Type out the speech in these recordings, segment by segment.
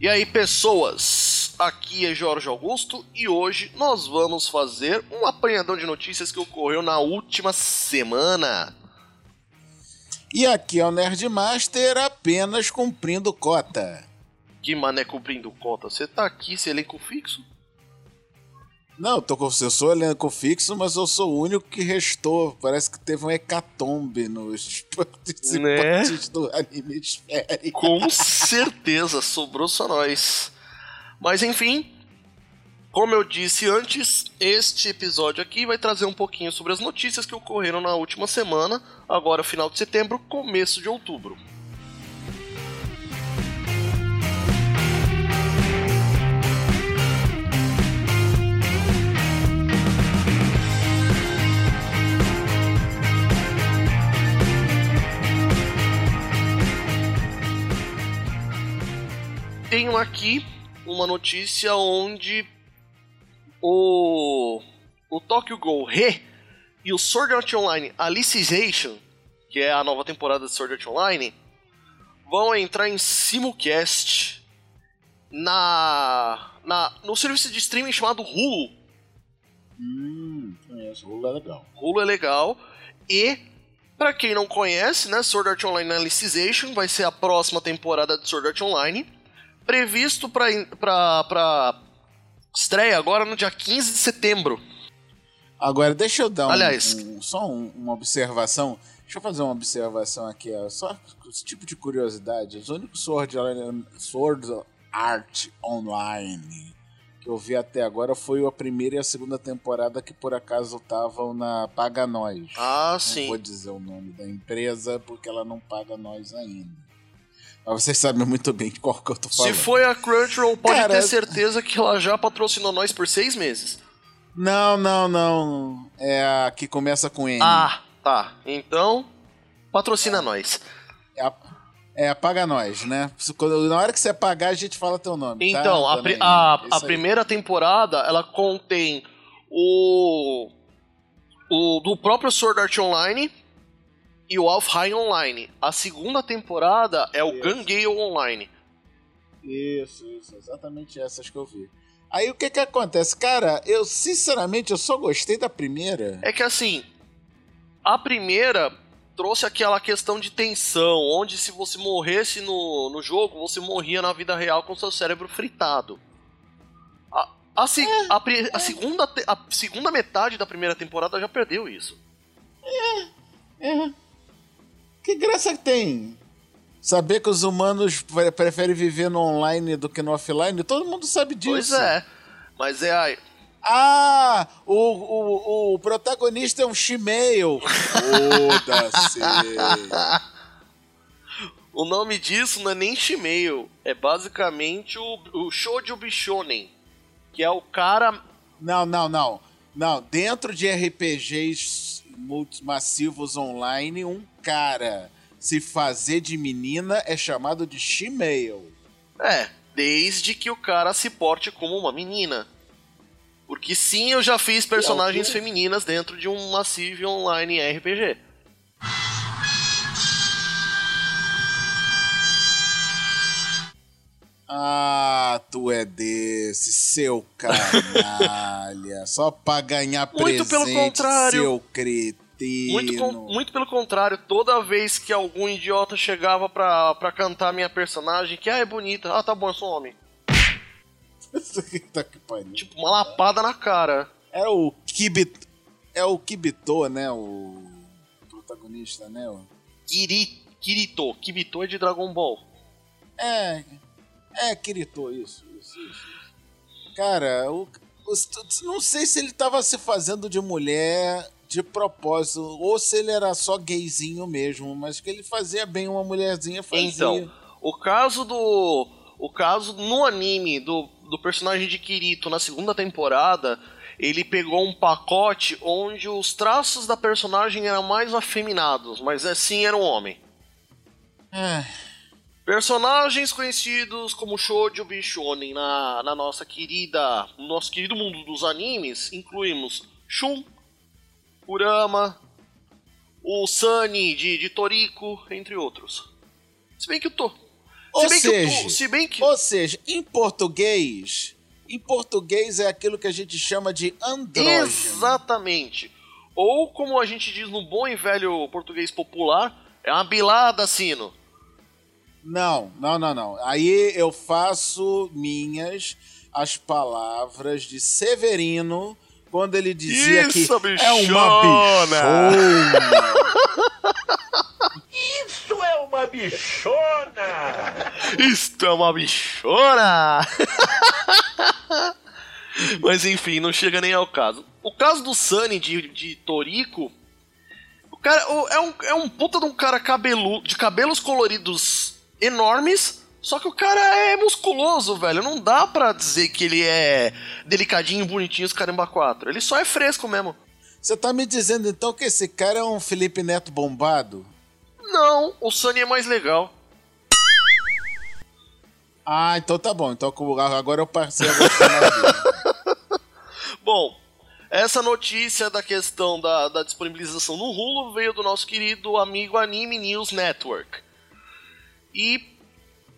E aí, pessoas? Aqui é Jorge Augusto e hoje nós vamos fazer um apanhadão de notícias que ocorreu na última semana. E aqui é o Nerdmaster apenas cumprindo cota. Que mané cumprindo cota? Você tá aqui, esse elenco fixo? Não, eu, tô com, eu sou elenco fixo, mas eu sou o único que restou. Parece que teve um hecatombe nos participantes né? do anime esférico. Com certeza, sobrou só nós. Mas enfim, como eu disse antes, este episódio aqui vai trazer um pouquinho sobre as notícias que ocorreram na última semana, agora final de setembro, começo de outubro. Tenho aqui uma notícia onde o, o Tokyo Ghoul Re e o Sword Art Online Alicization, que é a nova temporada de Sword Art Online, vão entrar em simulcast na, na no serviço de streaming chamado Hulu. Hum, conheço. Hulu é legal. Hulu é legal. E, para quem não conhece, né, Sword Art Online Alicization vai ser a próxima temporada de Sword Art Online previsto para estreia agora no dia 15 de setembro. Agora, deixa eu dar um, Aliás, um, só um, uma observação. Deixa eu fazer uma observação aqui, ó. só esse tipo de curiosidade. Os únicos Sword, Sword Art Online que eu vi até agora foi a primeira e a segunda temporada que por acaso estavam na Paga Nós. Ah, não sim. Não vou dizer o nome da empresa porque ela não paga nós ainda. Mas vocês sabem muito bem de qual que eu tô falando. Se foi a Crunchyroll, pode Cara, ter certeza que ela já patrocinou nós por seis meses. Não, não, não. É a que começa com N. Ah, tá. Então, patrocina é. nós. É a, é, paga nós, né? Na hora que você pagar, a gente fala teu nome. Tá? Então, tá? a, a, a primeira temporada, ela contém o. O do próprio Sword Art Online, e o Alfheim Online. A segunda temporada é o Gangale Online. Isso, isso, exatamente essas que eu vi. Aí o que que acontece? Cara, eu sinceramente eu só gostei da primeira. É que assim, a primeira trouxe aquela questão de tensão, onde se você morresse no, no jogo, você morria na vida real com seu cérebro fritado. A, a, é, a, a, é. segunda, a segunda metade da primeira temporada já perdeu isso. É, é. Que graça que tem? Saber que os humanos preferem viver no online do que no offline? Todo mundo sabe disso. Pois é. Mas é aí. Ah, o, o, o protagonista é um Shimeio. Foda-se. o nome disso não é nem Shimeio. É basicamente o, o Shoujo Bishonen. Que é o cara... Não, não, não. Não, dentro de RPGs massivos online, um cara se fazer de menina é chamado de she-male. É, desde que o cara se porte como uma menina. Porque sim, eu já fiz personagens é femininas dentro de um Massive Online RPG. Ah, tu é desse, seu canalha. Só pra ganhar muito presente, pelo contrário. seu cretino. Muito, muito pelo contrário, toda vez que algum idiota chegava pra, pra cantar minha personagem, que ah, é bonita, ah, tá bom, eu sou homem. tá que pariu. Tipo, uma lapada na cara. É o Kibito, é o Kibito, né, o protagonista, né? O... Kiri, Kirito, Kibito é de Dragon Ball. É, é, Kirito, isso, isso, isso. Cara, o, o, não sei se ele tava se fazendo de mulher de propósito, ou se ele era só gayzinho mesmo, mas que ele fazia bem uma mulherzinha fazia. Então, o caso do. O caso no anime do, do personagem de Kirito na segunda temporada, ele pegou um pacote onde os traços da personagem eram mais afeminados, mas assim era um homem. É. Personagens conhecidos como Shoujo Bishonen na, na nossa querida, no nosso querido mundo dos animes, incluímos Shun, Kurama, o Sunny de, de Toriko, entre outros. Se bem que o, to, Ou se, bem seja, que, o- se bem que. ou seja, em português, em português é aquilo que a gente chama de andrógeno. Exatamente. Ou como a gente diz no bom e velho português popular, é uma bilada, sino. Não, não, não, não. Aí eu faço minhas as palavras de Severino quando ele dizia Isso, que é bichona! uma bichona. Isso é uma bichona! Isto é uma bichona! Mas enfim, não chega nem ao caso. O caso do Sunny de, de Torico. O cara o- é um, é um puta de um cara cabelu, de cabelos coloridos enormes. Só que o cara é musculoso, velho. Não dá pra dizer que ele é delicadinho, bonitinho, os caramba 4. Ele só é fresco mesmo. Você tá me dizendo então que esse cara é um Felipe Neto bombado? Não, o Sunny é mais legal. Ah, então tá bom. Então agora eu passei a gostar. Bom, essa notícia da questão da, da disponibilização no Hulu veio do nosso querido amigo Anime News Network. E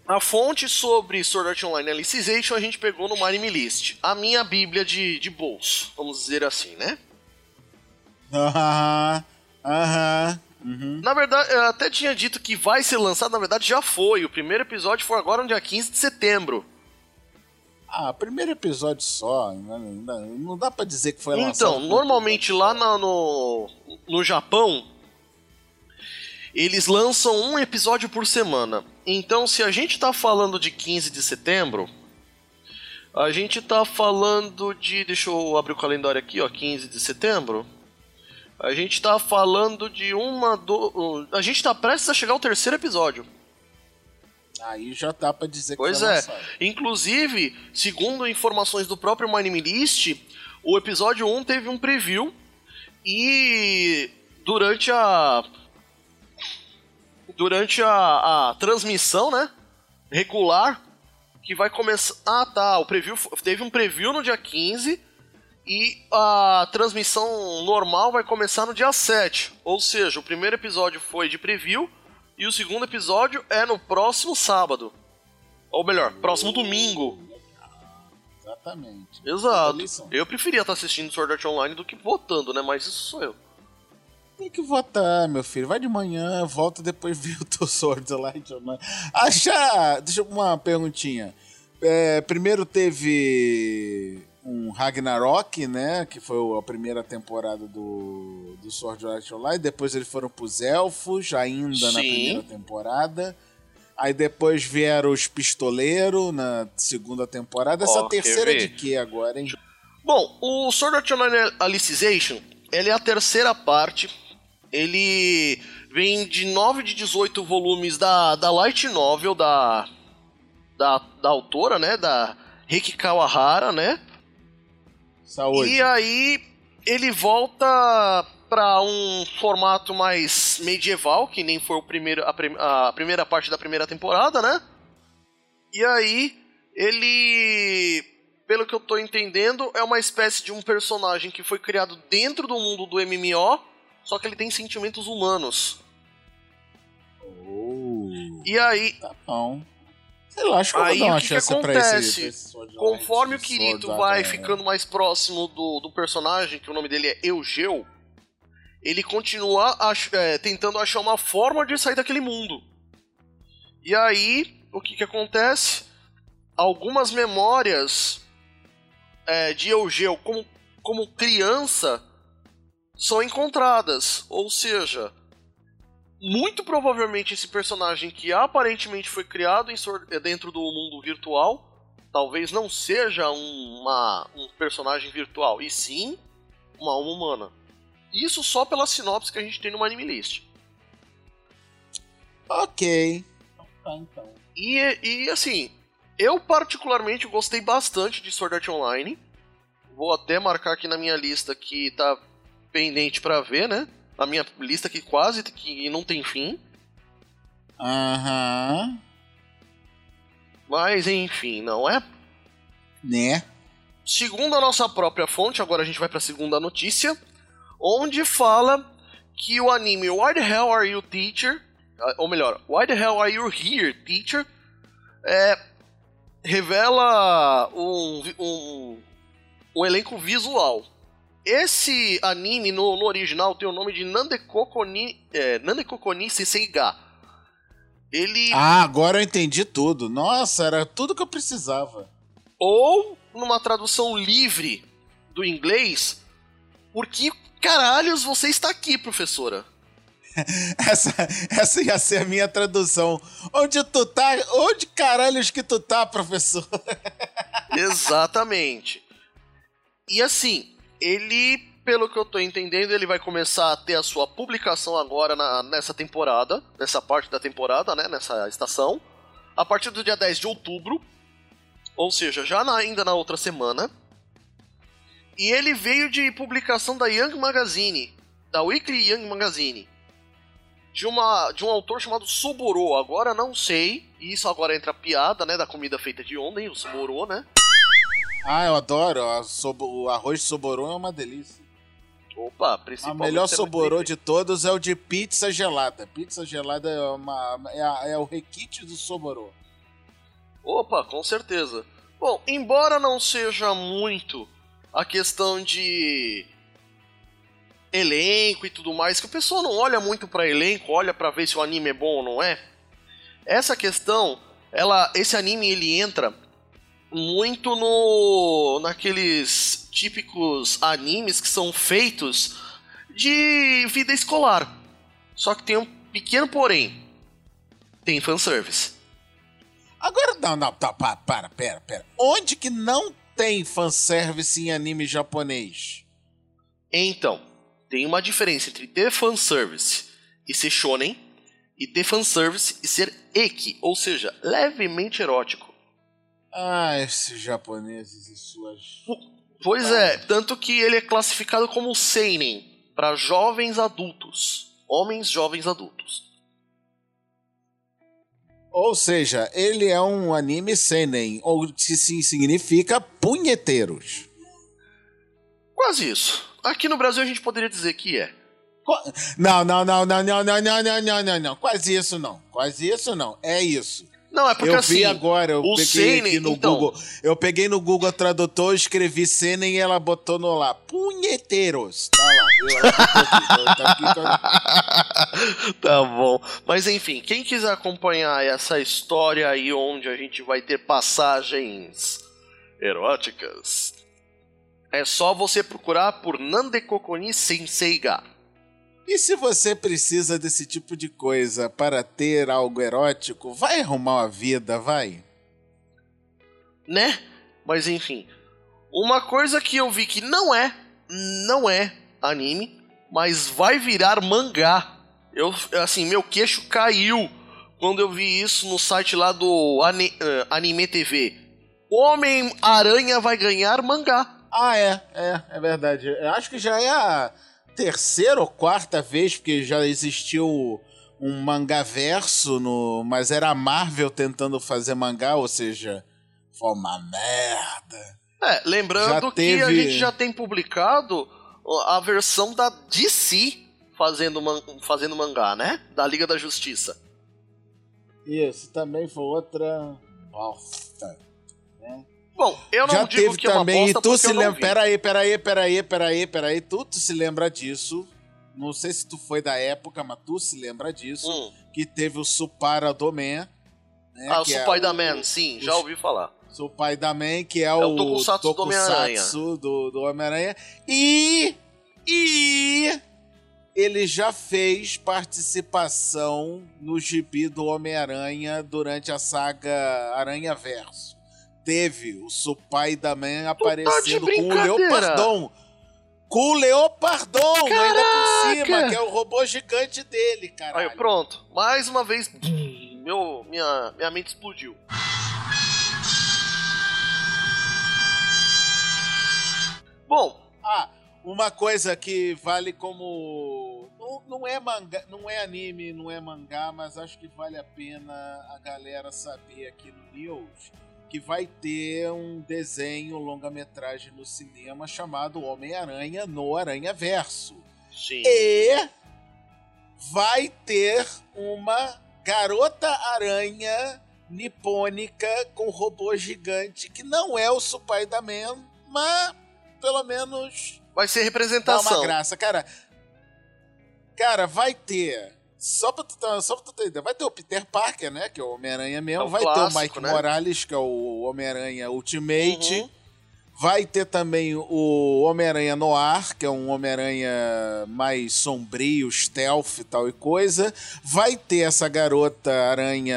a fonte sobre Sword Art Online Alicization a gente pegou no Anime List. A minha bíblia de, de bolso, vamos dizer assim, né? Aham, aham. uhum. Na verdade, eu até tinha dito que vai ser lançado, na verdade já foi. O primeiro episódio foi agora no dia 15 de setembro. Ah, primeiro episódio só. ainda- Não dá pra dizer que foi lançado. Então, normalmente lá na- no, no Japão, eles lançam um episódio por semana. Então, se a gente tá falando de 15 de setembro, a gente tá falando de. Deixa eu abrir o calendário aqui, ó. 15 de setembro. A gente tá falando de uma. Do, a gente tá prestes a chegar ao terceiro episódio. Aí já dá pra dizer que Pois é. lançado. Inclusive, segundo informações do próprio Anime List, o episódio 1 teve um preview e durante a durante a, a transmissão, né, regular, que vai começar, ah, tá, o preview teve um preview no dia 15 e a transmissão normal vai começar no dia 7. Ou seja, o primeiro episódio foi de preview e o segundo episódio é no próximo sábado. Ou melhor, próximo domingo. Exatamente. Exato. Eu preferia estar assistindo Sword Art Online do que votando, né? Mas isso sou eu. Tem que votar, meu filho. Vai de manhã, volta depois ver o teu Sword Light Online. Achar. Deixa eu uma perguntinha. É, primeiro teve um Ragnarok, né? Que foi a primeira temporada do, do Sword Art Online. Depois eles foram pros Elfos, ainda na Sim. primeira temporada. Aí depois vieram os Pistoleiros na segunda temporada. Essa quer terceira é de quê agora, hein? Bom, o Sword Art Online Alicization, ele é a terceira parte. Ele vem de 9 de 18 volumes da, da Light Novel da, da, da autora, né? Da Reiki Kawahara, né? Saúde. E aí ele volta pra um formato mais medieval, que nem foi o primeiro, a, prim- a primeira parte da primeira temporada, né? E aí ele, pelo que eu tô entendendo, é uma espécie de um personagem que foi criado dentro do mundo do MMO, só que ele tem sentimentos humanos. Oh, E aí, tá bom. Sei lá, acho que eu Aí, vou dar uma o que que chance pra esse, acontece? pra esse Sword Conforme o Kirito vai é. ficando mais próximo do, do personagem, que o nome dele é Eugeu, ele continua ach- é, tentando achar uma forma de sair daquele mundo. E aí, o que que acontece? Algumas memórias é, de Eugeu como, como criança são encontradas. Ou seja, muito provavelmente esse personagem que aparentemente foi criado eh, dentro do mundo virtual, talvez não seja uma, um personagem virtual, e sim uma alma humana. Isso só pela sinopse que a gente tem no Anime List. Ok. Tá, então. E, e assim, eu particularmente gostei bastante de Sword Art Online. Vou até marcar aqui na minha lista que tá pendente pra ver, né? A minha lista que quase que não tem fim. Aham. Mas enfim, não é? Né? Segundo a nossa própria fonte, agora a gente vai pra segunda notícia, onde fala que o anime Why the Hell Are You Teacher, ah, ou melhor, Why the Hell Are You Here Teacher, é, revela um, um, um elenco visual. Esse anime no, no, original tem o nome de Nandekokoni, é, Nandekokoni Senseiga. Ele. Ah, agora eu entendi tudo. Nossa, era tudo que eu precisava. Ou, numa tradução livre do inglês, por que caralhos você está aqui, professora? essa, essa ia ser a minha tradução. Onde tu tá? Onde caralhos que tu tá, professor? Exatamente. E assim, ele, pelo que eu tô entendendo, ele vai começar a ter a sua publicação agora na, nessa temporada, nessa parte da temporada, né, nessa estação, a partir do dia 10 de outubro, ou seja, já na, ainda na outra semana. E ele veio de publicação da Young Magazine, da Weekly Young Magazine de, uma, de um autor chamado Soboro. Agora não sei, e isso agora entra a piada, né, da comida feita de ontem, o Soboro, né? Ah, eu adoro. O arroz de Soboro é uma delícia. Opa, principalmente. O melhor Soboro de todos é o de pizza gelada. Pizza gelada é, uma, é, é o requinte do Soboro. Opa, com certeza. Bom, embora não seja muito a questão de elenco e tudo mais, que o pessoal não olha muito para elenco, olha para ver se o anime é bom ou não é. Essa questão, ela, esse anime ele entra muito no naqueles típicos animes que são feitos de vida escolar. Só que tem um pequeno porém. Tem fanservice. Agora, não, não, tá, para, para, pera, pera. Onde que não tem fanservice em anime japonês? Então, tem uma diferença entre ter fanservice e ser shonen e ter fanservice e ser eki, ou seja, levemente erótico. Ah, esses japoneses e suas. Pois é, tanto que ele é classificado como seinen para jovens adultos, homens jovens adultos. Ou seja, ele é um anime seinen, ou se significa punheteiros. Quase isso. Aqui no Brasil a gente poderia dizer que é. Não, não, não, não, não, não, não, não, não, não, não. Quase isso não. Quase isso não. É isso. Não, é porque eu assim. vi agora, eu peguei Senen, aqui no então... Google. Eu peguei no Google Tradutor, escrevi Senen e ela botou no lá. Punheteiros. Tá lá. tá, tá bom. Mas enfim, quem quiser acompanhar essa história aí onde a gente vai ter passagens eróticas, é só você procurar por Nandekokoni Senseiga. E se você precisa desse tipo de coisa para ter algo erótico, vai arrumar uma vida, vai. Né? Mas enfim. Uma coisa que eu vi que não é, não é anime, mas vai virar mangá. Eu, assim, meu queixo caiu quando eu vi isso no site lá do uh, Anime TV. Homem-Aranha vai ganhar mangá. Ah, é, é, é verdade. Eu acho que já é a terceira ou quarta vez, porque já existiu um mangá verso, no, mas era a Marvel tentando fazer mangá, ou seja, foi uma merda. É, lembrando já que a gente já tem publicado a versão da DC fazendo, man fazendo mangá, né? Da Liga da Justiça. Isso, também foi outra bosta. Bom, eu não Já digo teve que também, é uma bosta tu se lembra. Peraí, peraí, peraí, peraí, peraí. Tu, tu se lembra disso? Não sei se tu foi da época, mas tu se lembra disso. Hum. Que teve o Supara do Man. Né, ah, o que é Supai da Man, sim, já ouvi falar. Supai da Man, que é, é o, tokusatsu do Homem-Aranha. Do, do Homem-Aranha. E. E. Ele já fez participação no gibi do Homem-Aranha durante a saga Aranha Verso teve o Supai da Man aparecendo tá com o Leopardon. Com o Leopardon, Caraca! ainda por cima, que é o robô gigante dele, cara. Aí, pronto. Mais uma vez, meu, minha, minha mente explodiu. Bom. Ah, uma coisa que vale como. Não, não, é manga, não é anime, não é mangá, mas acho que vale a pena a galera saber aqui no News que vai ter um desenho longa-metragem no cinema chamado Homem-Aranha no Aranha Verso. Sim. E vai ter uma garota aranha nipônica com robô gigante, que não é o Spider-Man, mas pelo menos Vai ser dá representação. uma graça. Cara, cara, vai ter. Só pra, tu, ter- só pra tu ter ideia, vai ter o Peter Parker, né? Que é o Homem-Aranha mesmo. É o vai ter o clássico, Mike né? Morales, que é o Homem-Aranha Ultimate. Uhum. Vai ter também o Homem-Aranha Noir, que é um Homem-Aranha mais sombrio, stealth e tal e coisa. Vai ter essa garota aranha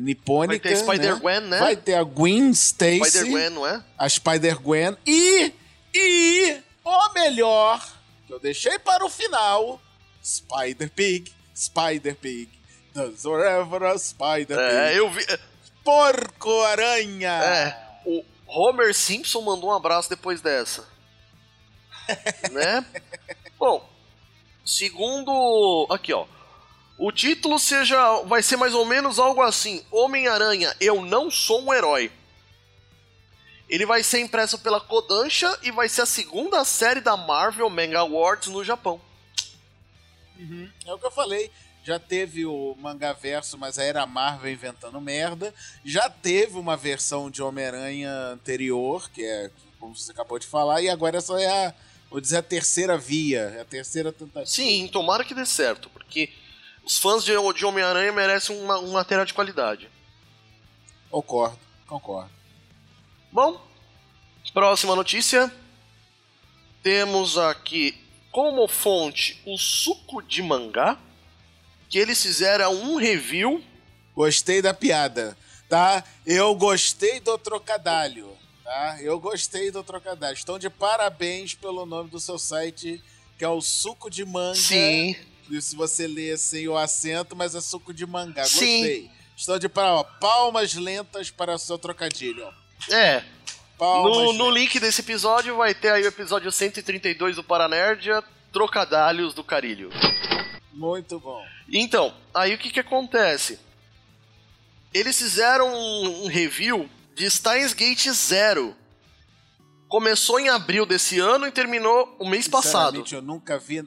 nipônica. Vai ter Spider-Gwen, né? Vai ter a Gwen Stacy Spider-Gwen, não é? a Spider-Gwen e, e o melhor, que eu deixei para o final, Spider-Pig, Spider-Pig, does whatever a Spider-Pig, É, eu vi. Porco-Aranha. É, o Homer Simpson mandou um abraço depois dessa. né? Bom, segundo. Aqui, ó. O título seja. Vai ser mais ou menos algo assim: Homem-Aranha, eu não sou um herói. Ele vai ser impresso pela Kodansha e vai ser a segunda série da Marvel Manga Awards no Japão. É o que eu falei. Já teve o Mangaverso, mas aí era a Marvel inventando merda. Já teve uma versão de Homem-Aranha anterior, que é como você acabou de falar, e agora essa é a, vou dizer, a terceira via, é a terceira tentativa. Sim, tomara que dê certo, porque os fãs de, de Homem-Aranha merecem uma- um material de qualidade. Concordo, concordo. Bom, próxima notícia. Temos aqui como fonte o suco de mangá. Que eles fizeram um review. Gostei da piada, tá? Eu gostei do trocadalho, tá? Eu gostei do trocadalho. Estão de parabéns pelo nome do seu site, que é o Suco de Manga. Sim. E se você lê sem o acento, mas é suco de mangá. Sim. Gostei. Estão de ó, palmas lentas para o seu trocadilho. É. Palmas No, no link desse episódio vai ter aí o episódio 132 do Paranerdia, Trocadalhos do Carilho. Muito bom. Então, aí o que que acontece? Eles fizeram um, review de Steins Gate Zero. Começou em abril desse ano e terminou o mês passado. Eu nunca vi.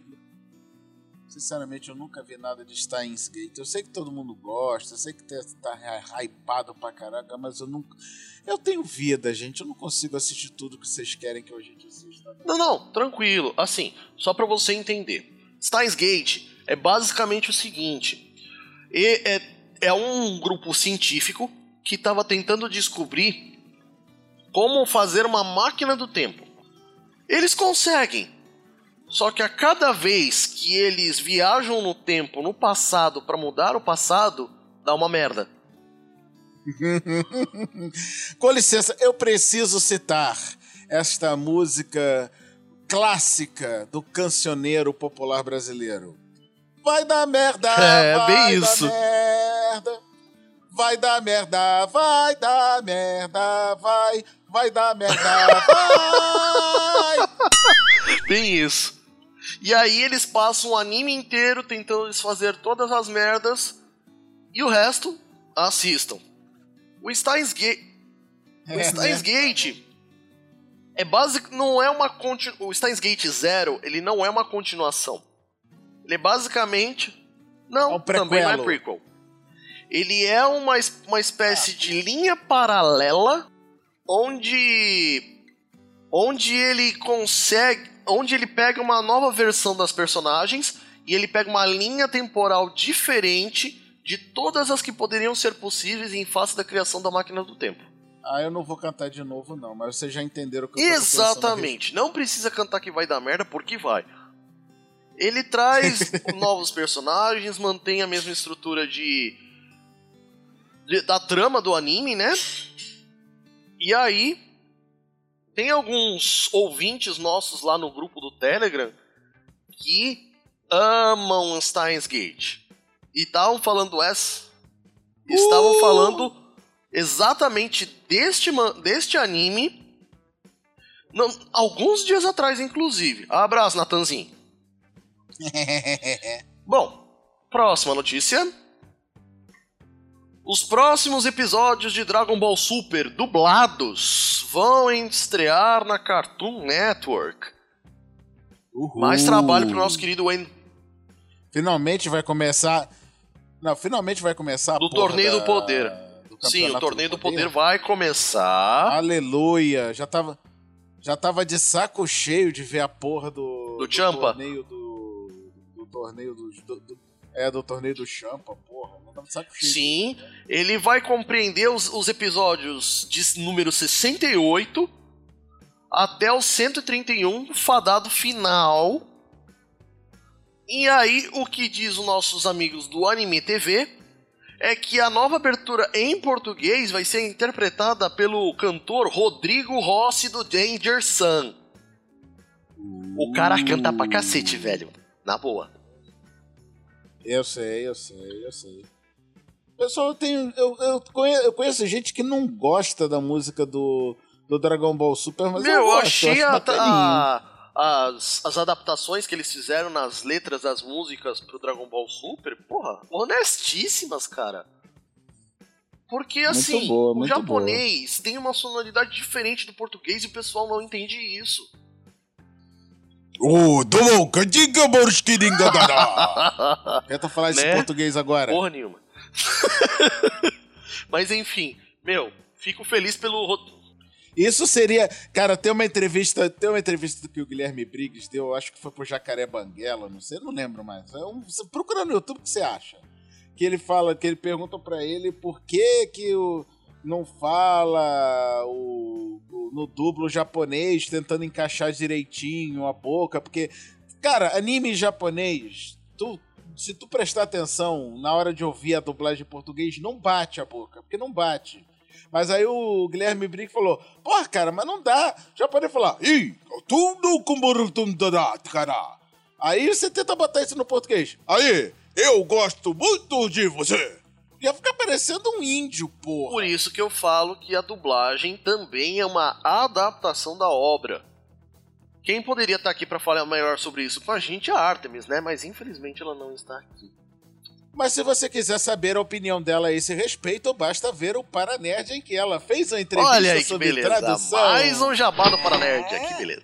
Sinceramente, eu nunca vi nada de Steins Gate. Eu sei que todo mundo gosta, eu sei que tá, tá hypado pra caraca, mas eu nunca. Eu tenho vida, gente. Eu não consigo assistir tudo que vocês querem que a gente assista. Não, não, tranquilo. Assim, só pra você entender. Steins Gate é basicamente o seguinte: é, é um grupo científico que estava tentando descobrir como fazer uma máquina do tempo. Eles conseguem. Só que a cada vez que eles viajam no tempo, no passado, pra mudar o passado, dá uma merda. Com licença, eu preciso citar esta música clássica do cancioneiro popular brasileiro. Vai dar merda, É, vai bem dar isso. merda. Vai dar merda, vai dar merda, vai, vai dar merda, vai. Tem isso. E aí eles passam o anime inteiro tentando desfazer todas as merdas e o resto assistam. O Steins Gate, o É, Steins né? Gate é basic, não é uma conti- o Steins Gate Zero, ele não é uma continuação. Ele é basicamente não, É um também não é prequel. Ele é uma, uma espécie de linha paralela onde onde ele consegue, onde ele pega uma nova versão das personagens e ele pega uma linha temporal diferente de todas as que poderiam ser possíveis em face da criação da máquina do tempo. Ah, eu não vou cantar de novo, não, mas vocês já entenderam o que eu Exatamente. Não precisa cantar que vai dar merda, porque vai. Ele traz novos personagens, mantém a mesma estrutura de, de- da trama do anime, né? E aí tem alguns ouvintes nossos lá no grupo do Telegram que amam Steins Gate. E estavam falando essa. Estavam Uh! falando exatamente deste, deste anime não, alguns dias atrás, inclusive. Abraço, Natanzinho. Bom, próxima notícia. Os próximos episódios de Dragon Ball Super dublados vão estrear na Cartoon Network. Uhul. Mais trabalho pro nosso querido Wayne. Finalmente vai começar. Não, finalmente vai começar Do torneio do da- poder. do Sim, o torneio do poder vai começar. Aleluia! Já tava, já tava de saco cheio de ver a porra do, Do Champa? torneio do, do torneio do, do- do- é do torneio do Champa, porra. Saco cheio. Sim, ele vai compreender os, os episódios de número 68 até o 131, fadado final. E aí, o que diz os nossos amigos do Anime TV é que a nova abertura em português vai ser interpretada pelo cantor Rodrigo Rossi do Danger Sun. O cara canta pra cacete, velho. Na boa. Eu sei, eu sei, eu sei. Pessoal, eu tenho. Eu, eu, conheço, eu conheço gente que não gosta da música do, do Dragon Ball Super, mas Meu, eu gosto, achei eu a- a- as, as adaptações que eles fizeram nas letras das músicas pro Dragon Ball Super, porra, honestíssimas, cara. Porque assim, boa, o japonês tem uma sonoridade diferente do português e o pessoal não entende isso. Ô, Domo, Kadiga Borskiringa Dada! Tenta falar isso em Né? português agora. Porra nenhuma. Mas enfim, meu, fico feliz pelo. ro- Isso seria. Cara, tem uma entrevista. Tem uma entrevista que o Guilherme Briggs deu, eu acho que foi pro Jacaré Banguela, não sei, não lembro mais. É um, você procura no YouTube o que você acha. Que ele fala, que ele pergunta pra ele por que que o, não fala o, o- no dublo japonês, tentando encaixar direitinho a boca, porque, cara, anime japonês, tu, se tu prestar atenção na hora de ouvir a dublagem em português, não bate a boca, porque não bate. Mas aí o Guilherme Briggs falou: Porra, cara, mas não dá. Já pode falar. Aí você tenta botar isso no português. Aí, eu gosto muito de você. Ia ficar parecendo um índio, porra. Por isso que eu falo que a dublagem também é uma adaptação da obra. Quem poderia estar aqui pra falar melhor sobre isso com a gente é a Artemis, né? Mas infelizmente ela não está aqui. Mas se você quiser saber a opinião dela a esse respeito, basta ver o Paranerd em que ela fez a entrevista Olha aí que sobre beleza. tradução. Mais um jabá do Paranerd. Que beleza.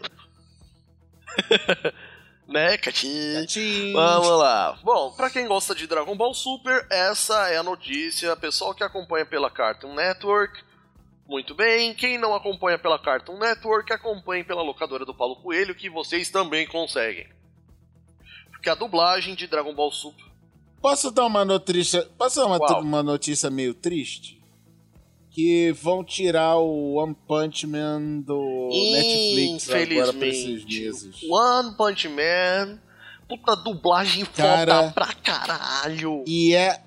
né? Tchim. Vamos lá. Bom, pra quem gosta de Dragon Ball Super, essa é a notícia. Pessoal que acompanha pela Cartoon Network, muito bem. Quem não acompanha pela Cartoon Network, acompanhe pela locadora do Paulo Coelho, que vocês também conseguem. Porque a dublagem de Dragon Ball Super. Posso dar uma notícia, posso dar uma, uma notícia meio triste? Que vão tirar o One Punch Man do Netflix agora pra esses meses. One Punch Man. Puta dublagem Cara, foda pra caralho. E é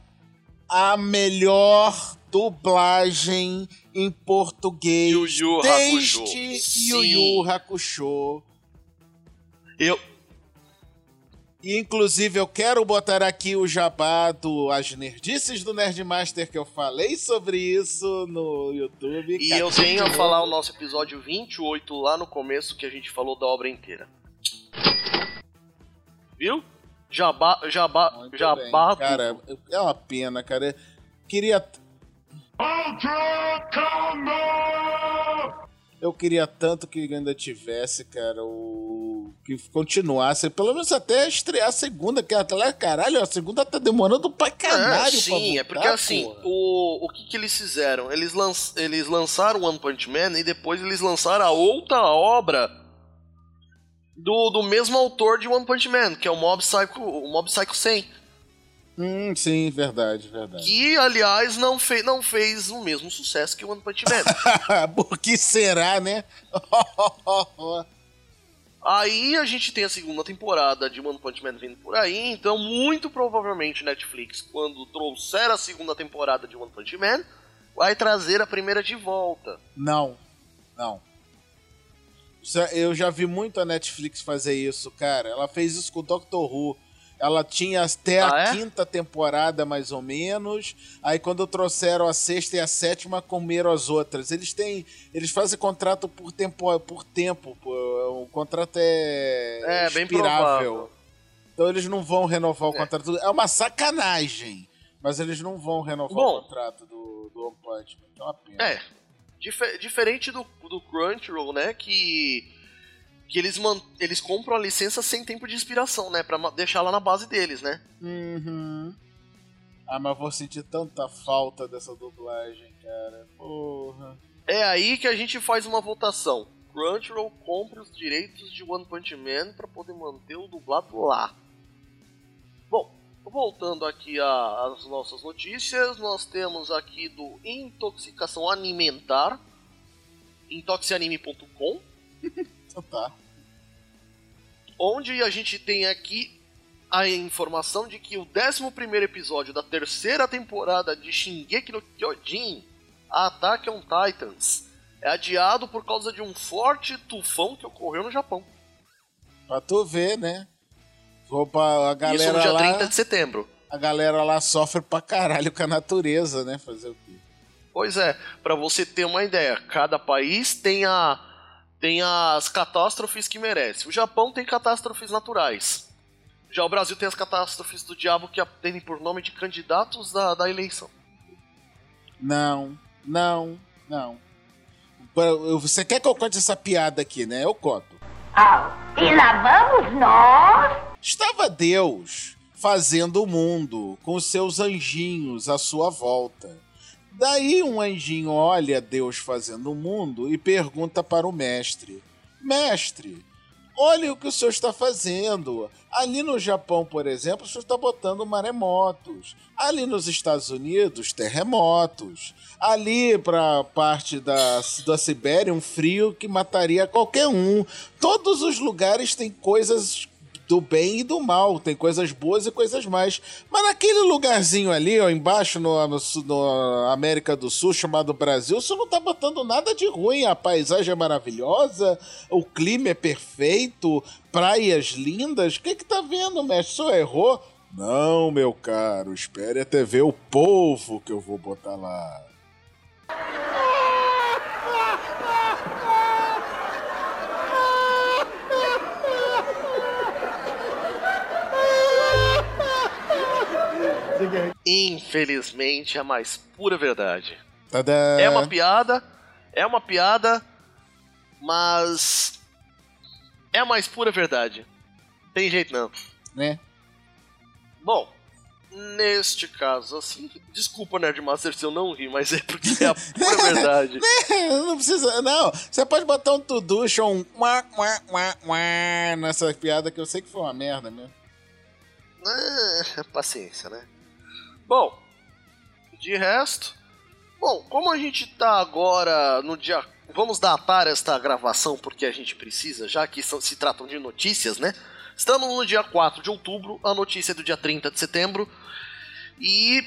a melhor dublagem em português Yu Yu desde Hakusho. Yu. Yu Hakusho. Eu, E, inclusive, eu quero botar aqui o jabá do As Nerdices do Nerdmaster, que eu falei sobre isso no YouTube. E eu tenho a falar o nosso episódio 28 lá no começo que a gente falou da obra inteira. Viu? Jabá, jabá, Muito jabá. bem. Cara, é uma pena, cara. Queria. Eu queria tanto que ainda tivesse, cara, o. Que continuasse, pelo menos até estrear a segunda, que até caralho, a segunda tá demorando pra caralho. É, pra sim, é voltar, porque assim, porra. o, o que, que eles fizeram? Eles, lan eles lançaram One Punch Man e depois eles lançaram a outra obra do, do mesmo autor de One Punch Man, que é o Mob Psycho, o Mob Psycho 100. Hum, sim, verdade, verdade. Que, aliás, não, fe não fez o mesmo sucesso que o One Punch Man. Por que será, né? Aí a gente tem a segunda temporada de One Punch Man vindo por aí, então muito provavelmente Netflix, quando trouxer a segunda temporada de One Punch Man, vai trazer a primeira de volta. Não, não. É- Eu já vi muito a Netflix fazer isso, cara. Ela fez isso com o Doctor Who. Ela tinha até Ah, a é? quinta temporada, mais ou menos. Aí quando trouxeram a sexta e a sétima, comeram as outras. Eles têm. Eles fazem contrato por tempo. Por tempo o contrato é. É, bem provável. Então eles não vão renovar o É. contrato. É uma sacanagem. Mas eles não vão renovar Bom. o contrato do, do One Punch Man. que É uma pena. É, dife- diferente do, do Crunchyroll, né, que que eles, man eles compram a licença sem tempo de expiração, né, pra deixar lá na base deles, né. Uhum. Ah, mas vou sentir tanta falta dessa dublagem, cara. Porra. É aí que a gente faz uma votação. Crunchyroll compra os direitos de One Punch Man para poder manter o dublado lá. Bom, voltando aqui às nossas notícias, nós temos aqui do Intoxicação Alimentar, intoxianime.com. Então tá. Onde a gente tem aqui a informação de que o 11 episódio da terceira temporada de Shingeki no Kyojin, Attack on Titans, é adiado por causa de um forte tufão que ocorreu no Japão. Pra tu ver, né? Opa, a galera Isso no dia lá, 30 de setembro. A galera lá sofre pra caralho com a natureza, né? Fazer o quê? Pois é, para você ter uma ideia, cada país tem, a, tem as catástrofes que merece. O Japão tem catástrofes naturais. Já o Brasil tem as catástrofes do diabo que atendem por nome de candidatos da, da eleição. Não, não, não. Você quer que eu conte essa piada aqui, né? Eu conto. Oh, e lá vamos nós? Estava Deus fazendo o mundo com seus anjinhos à sua volta. Daí um anjinho olha Deus fazendo o mundo e pergunta para o mestre: Mestre, olha o que o senhor está fazendo. Ali no Japão, por exemplo, o senhor está botando maremotos. Ali nos Estados Unidos, terremotos. Ali para parte da, da Sibéria, um frio que mataria qualquer um. Todos os lugares têm coisas do bem e do mal, tem coisas boas e coisas mais. Mas naquele lugarzinho ali, ó, embaixo no, no, no América do Sul, chamado Brasil, você não tá botando nada de ruim. A paisagem é maravilhosa, o clima é perfeito, praias lindas. O que que tá vendo, mestre? Só errou? Não, meu caro, espere até ver o povo que eu vou botar lá. Infelizmente, é a mais pura verdade. Tadã. É uma piada, é uma piada, mas é a mais pura verdade. Tem jeito não. Né? Bom, neste caso, assim, desculpa, Nerdmaster, se eu não ri, mas é porque é a pura verdade. não precisa, não. Você pode botar um tuducho ou um quá, quá, quá, quá nessa piada que eu sei que foi uma merda mesmo. Ah, paciência, né? Bom, de resto, bom, como a gente tá agora no dia, vamos datar esta gravação porque a gente precisa, já que são, se tratam de notícias, né? Estamos no dia 4 de outubro, a notícia é do dia 30 de setembro. E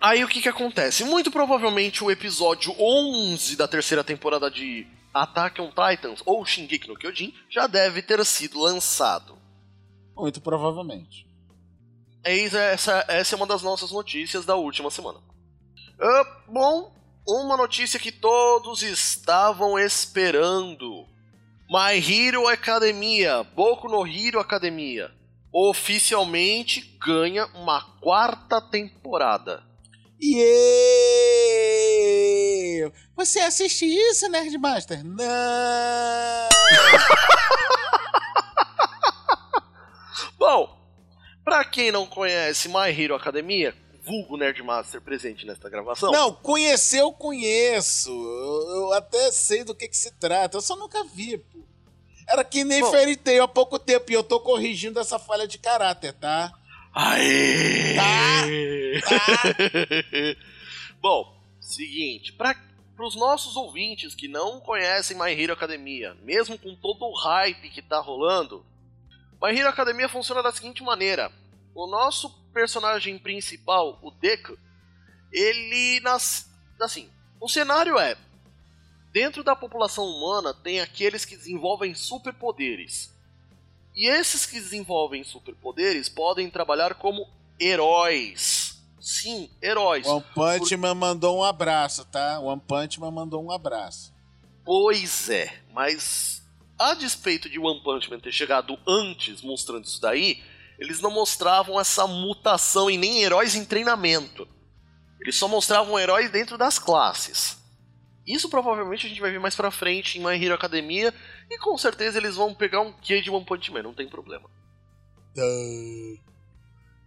aí o que que acontece? Muito provavelmente o episódio 11 da terceira temporada de Attack on Titans ou Shingeki no Kyojin já deve ter sido lançado. Muito provavelmente. Eis essa, essa é uma das nossas notícias da última semana. Uh, bom, uma notícia que todos estavam esperando. My Hero Academia, Boku no Hero Academia, oficialmente ganha uma quarta temporada. Yeah! Você assiste isso, Nerdmaster? Não! Bom, Pra quem não conhece My Hero Academia, vulgo Nerdmaster presente nesta gravação. Não, conhecer eu conheço. Eu, eu até sei do que, que se trata. Eu só nunca vi, pô. Era que nem Bom. Fairy Tail há pouco tempo e eu tô corrigindo essa falha de caráter, tá? Aê! Tá, Bom, seguinte, para os nossos ouvintes que não conhecem My Hero Academia, mesmo com todo o hype que tá rolando, My Hero Academia funciona da seguinte maneira: o nosso personagem principal, o Deku, ele nas assim, o cenário é dentro da população humana tem aqueles que desenvolvem superpoderes. E esses que desenvolvem superpoderes podem trabalhar como heróis. Sim, heróis. One Punch Man mandou um abraço, tá? One Punch Man mandou um abraço. Pois é, mas a despeito de One Punch Man ter chegado antes mostrando isso daí, eles não mostravam essa mutação e nem heróis em treinamento. Eles só mostravam heróis dentro das classes. Isso provavelmente a gente vai ver mais pra frente em My Hero Academia e com certeza eles vão pegar um quê de One Punch Man, não tem problema.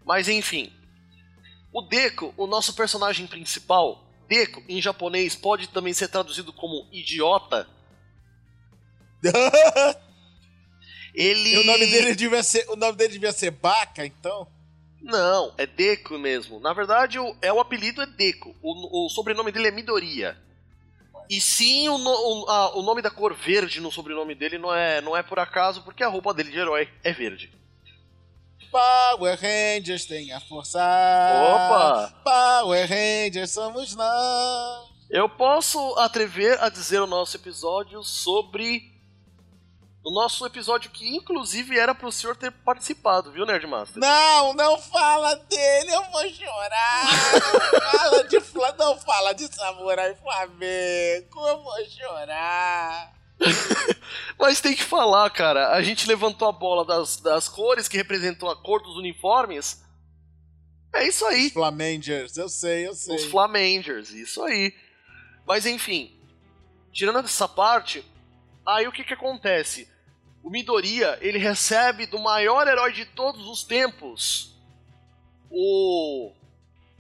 Mas enfim. O Deco, o nosso personagem principal, Deco, em japonês, pode também ser traduzido como idiota. Ele. E o nome dele devia ser, o nome dele devia ser Baca, então? Não, é Deco mesmo. Na verdade, o, é o apelido é Deco. O, o sobrenome dele é Midoriya. E sim, o, no, o, a, o nome da cor verde no sobrenome dele não é, não é por acaso, porque a roupa dele de herói é verde. Power Rangers tem a força. Opa! Power Rangers somos nós. Eu posso atrever a dizer o nosso episódio sobre. O nosso episódio que inclusive era pro senhor ter participado, viu, Nerdmaster? Não, não fala dele, eu vou chorar. Não fala de não fala de Samurai Flamengo, eu vou chorar. Mas tem que falar, cara. A gente levantou a bola das, das cores que representam a cor dos uniformes. É isso aí. Flamengers, eu sei, eu sei. Os Flamengers, isso aí. Mas enfim, tirando essa parte, aí o que que acontece? O Midoriya, ele recebe do maior herói de todos os tempos, o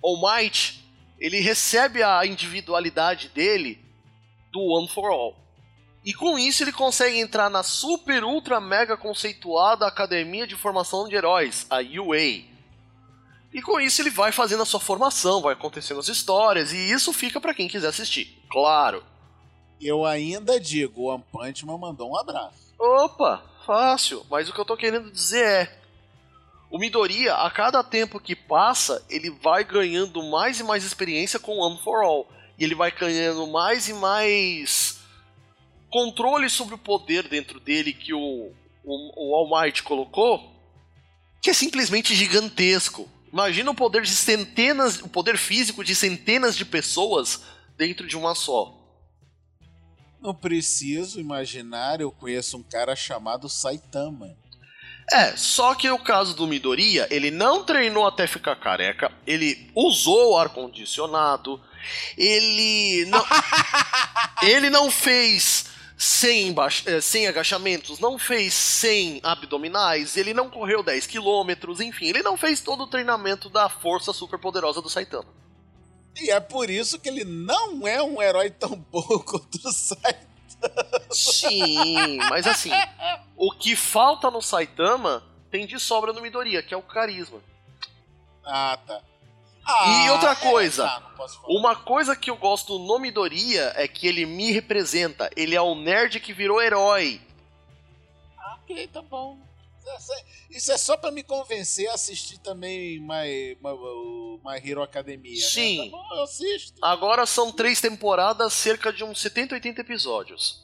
All Might, ele recebe a individualidade dele do One for All. E com isso ele consegue entrar na super ultra mega conceituada Academia de Formação de Heróis, a UA. E com isso ele vai fazendo a sua formação, vai acontecendo as histórias, e isso fica pra quem quiser assistir. Claro. Eu ainda digo, o One Punch Man mandou um abraço. Opa, fácil. Mas o que eu tô querendo dizer é. O Midoriya, a cada tempo que passa, ele vai ganhando mais e mais experiência com One for All. E ele vai ganhando mais e mais controle sobre o poder dentro dele que o, o, o All Might colocou, que é simplesmente gigantesco. Imagina o poder de centenas, o poder físico de centenas de pessoas dentro de uma só. Não preciso imaginar, eu conheço um cara chamado Saitama. É, só que no caso do Midoriya, ele não treinou até ficar careca, ele usou o ar-condicionado, ele não, ele não fez 100, embaix- eh, 100 agachamentos, não fez 100 abdominais, ele não correu 10 quilômetros, enfim, ele não fez todo o treinamento da força super poderosa do Saitama. E é por isso que ele não é um herói tão bom quanto o Saitama. Sim, mas assim, o que falta no Saitama tem de sobra no Midoriya, que é o carisma. Ah, tá. E Ah, outra é, coisa, tá, posso falar. Uma coisa que eu gosto no Midoriya é que ele me representa. Ele é o nerd que virou herói. Ok, tá bom. Isso é- só pra me convencer a assistir também My, My, o My Hero Academia. Sim. Né? Tá bom, eu assisto. Agora são três temporadas, cerca de uns 70, 80 episódios.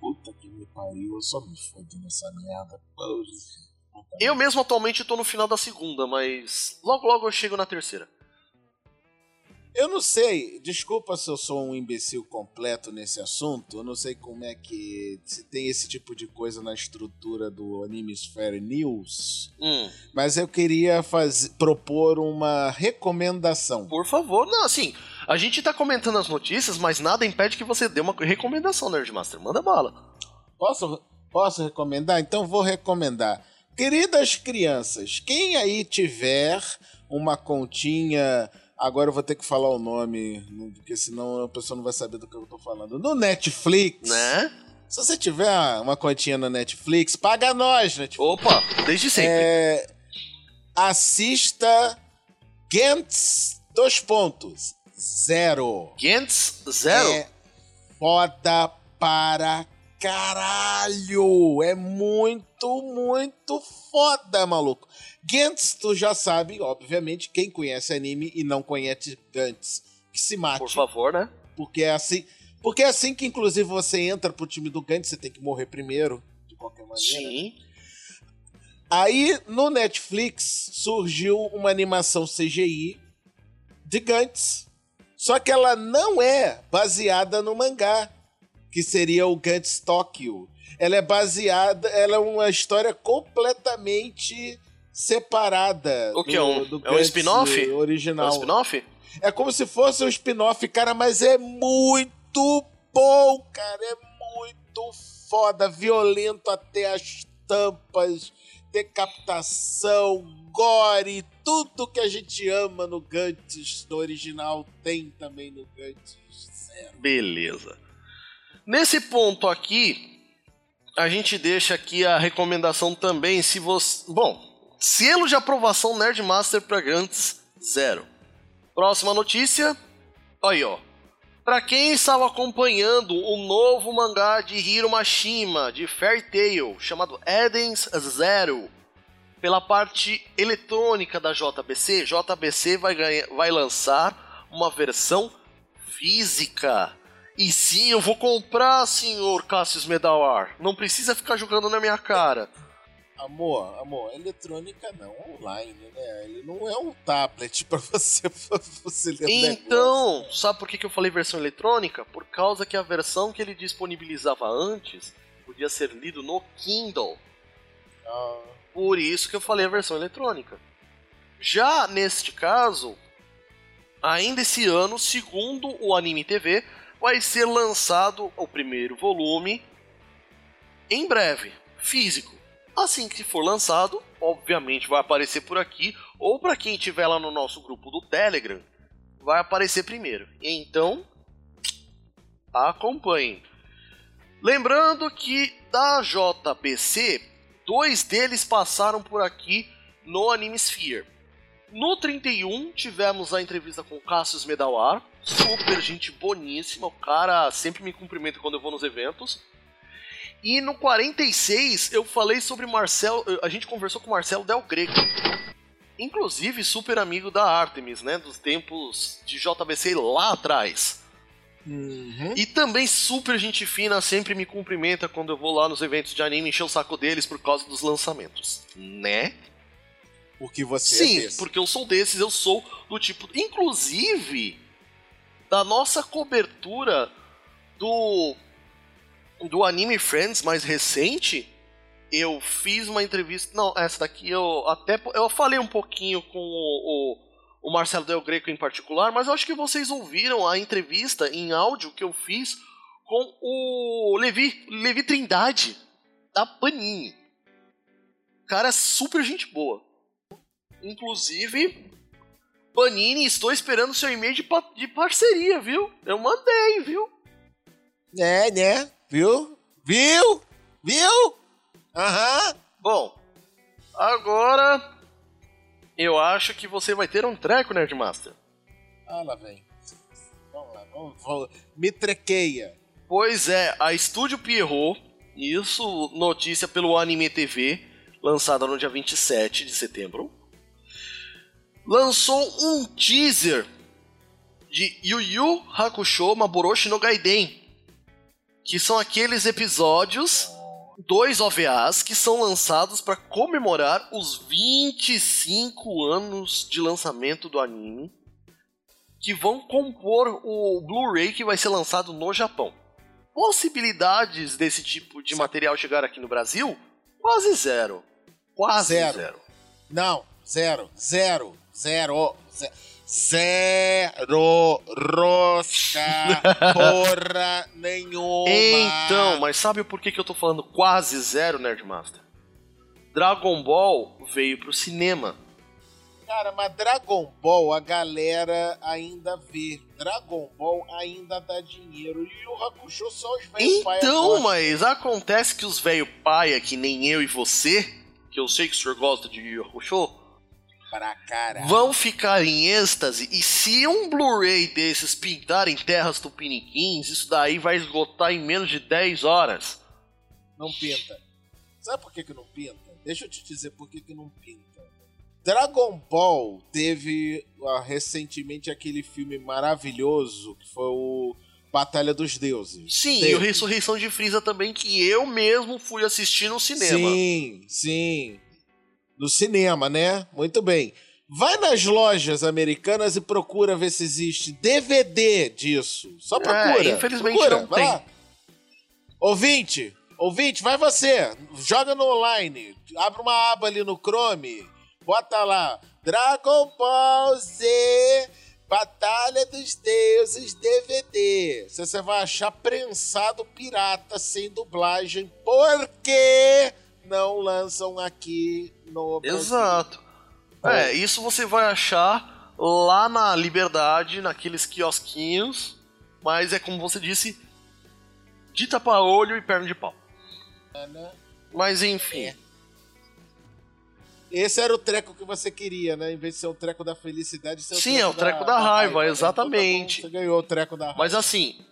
Puta que me pariu, eu só me fodo nessa merda. Eu mesmo atualmente tô no final da segunda, mas logo logo eu chego na terceira. Eu não sei, desculpa se eu sou um imbecil completo nesse assunto, eu não sei como é que se tem esse tipo de coisa na estrutura do Animesphere News, Hum, mas eu queria faz... propor uma recomendação. por favor, não, assim, a gente tá comentando as notícias, mas nada impede que você dê uma recomendação, Nerdmaster. Manda bala. Posso, posso recomendar? Então vou recomendar. Queridas crianças, quem aí tiver uma continha. Agora eu vou ter que falar o nome, porque senão a pessoa não vai saber do que eu tô falando. No Netflix. Né? Se você tiver uma continha no Netflix, paga nós, Netflix. Opa, desde sempre. É, assista Gantz, dois pontos, zero. Gantz Zero? É foda para caralho. É muito, muito foda, maluco. Gantz, tu já sabe, obviamente, quem conhece anime e não conhece Gantz, que se mate. Por favor, né? Porque é assim. Porque é assim que, inclusive, você entra pro time do Gantz, você tem que morrer primeiro, de qualquer maneira. Sim. Aí, no Netflix, surgiu uma animação CGI de Gantz. Só que ela não é baseada no mangá, que seria o Gantz Tokyo. Ela é baseada, ela é uma história completamente separada O que, do, é um- do é um spin-off? É original. um spin-off? É como se fosse um spin-off, cara, mas é muito bom, cara. É muito foda, violento até as tampas. decapitação, gore, tudo que a gente ama no Gantz, no original, tem também no Gantz Zero. Beleza. Nesse ponto aqui, a gente deixa aqui a recomendação também, se você... Bom, selo de aprovação Nerdmaster para Gantz Zero. Próxima notícia. Aí, ó. Pra quem estava acompanhando o novo mangá de Hiro Mashima, de Fairy Tail, chamado Eden's Zero, pela parte eletrônica da JBC, JBC vai, ganhar, vai lançar uma versão física. E sim, eu vou comprar, senhor Cassius Medawar. Não precisa ficar jogando na minha cara. Amor, amor, eletrônica não, online, né? Ele não é um tablet pra você, pra você ler Então, negócio. sabe por que, que eu falei versão eletrônica? Por causa que a versão que ele disponibilizava antes podia ser lido no Kindle. Ah, Por isso que eu falei a versão eletrônica. Já neste caso, ainda esse ano, segundo o Anime TV, vai ser lançado o primeiro volume em breve, físico. Assim que for lançado, obviamente vai aparecer por aqui, ou para quem estiver lá no nosso grupo do Telegram, vai aparecer primeiro. Então, acompanhem. Lembrando que da JBC, dois deles passaram por aqui no Anime Sphere. No 31 tivemos a entrevista com Cassius Medawar, super gente boníssima, o cara sempre me cumprimenta quando eu vou nos eventos. E no 46 eu falei sobre Marcel, a gente conversou com Marcelo Del Greco. Inclusive super amigo da Artemis, né, dos tempos de JBC lá atrás. uhum. E também super gente fina, sempre me cumprimenta quando eu vou lá nos eventos de anime encher o saco deles por causa dos lançamentos. Né? Porque você Sim, é porque eu sou desses, eu sou do tipo. Inclusive, da nossa cobertura do. do Anime Friends mais recente, eu fiz uma entrevista. Não, essa daqui eu até. Eu falei um pouquinho com o, o, o Marcelo Del Greco em particular, mas eu acho que vocês ouviram a entrevista em áudio que eu fiz com o Levi, Levi Trindade, da Panini. Cara, super gente boa. Inclusive, Panini, estou esperando seu e-mail de, pa- de parceria, viu? Eu mandei, viu? É, né? Viu? Viu? Viu? Aham. Bom, agora eu acho que você vai ter um treco, Nerdmaster. Ah, lá vem. Vamos lá, vamos, vamos. Me trequeia. Pois é, a Estúdio Pierrot, isso notícia pelo Anime TV, lançada no dia 27 de setembro, lançou um teaser de Yu Yu Hakusho Maboroshi no Gaiden, que são aqueles episódios, dois OVAs, que são lançados para comemorar os 25 anos de lançamento do anime, que vão compor o Blu-ray que vai ser lançado no Japão possibilidades desse tipo de material chegar aqui no Brasil? Quase zero. Quase Zero. zero. Não, zero, zero, zero, ze- zero, rosca, porra nenhuma. Então, mas sabe por que, que eu tô falando quase zero, Nerdmaster? Dragon Ball veio pro cinema. Cara, mas Dragon Ball a galera ainda vê. Dragon Ball ainda dá dinheiro. E o Hakusho só os velhos pai Então, mas acontece que os velho paia, que nem eu e você, que eu sei que o senhor gosta de Yu Hakusho, Pra caralho. vão ficar em êxtase. E se um Blu-ray desses pintar em terras tupiniquins, isso daí vai esgotar em menos de 10 horas. Não pinta. Sabe por que, que não pinta? Deixa eu te dizer por que, que não pinta. Dragon Ball teve ah, recentemente aquele filme maravilhoso que foi o Batalha dos Deuses. Sim, Teve. e o Ressurreição de Frieza também, que eu mesmo fui assistir no cinema. Sim, sim. No cinema, né? Muito bem. Vai nas lojas americanas e procura ver se existe DVD disso. Só procura. É, infelizmente procura. não vai tem. lá. Ouvinte, ouvinte, vai você. Joga no online. Abre uma aba ali no Chrome. Bota lá. Dragon Ball Z. Batalha dos Deuses DVD. Você vai achar prensado pirata sem dublagem. Porque não lançam aqui no Brasil. Exato. É, isso você vai achar lá na Liberdade, naqueles quiosquinhos, mas é como você disse, de tapa-olho e perna de pau. né? Mas enfim. Esse era o treco que você queria, né? Em vez de ser o treco da felicidade, ser o Sim, treco é o treco da raiva, né? exatamente. Então tá bom, você ganhou o treco da raiva. Mas assim,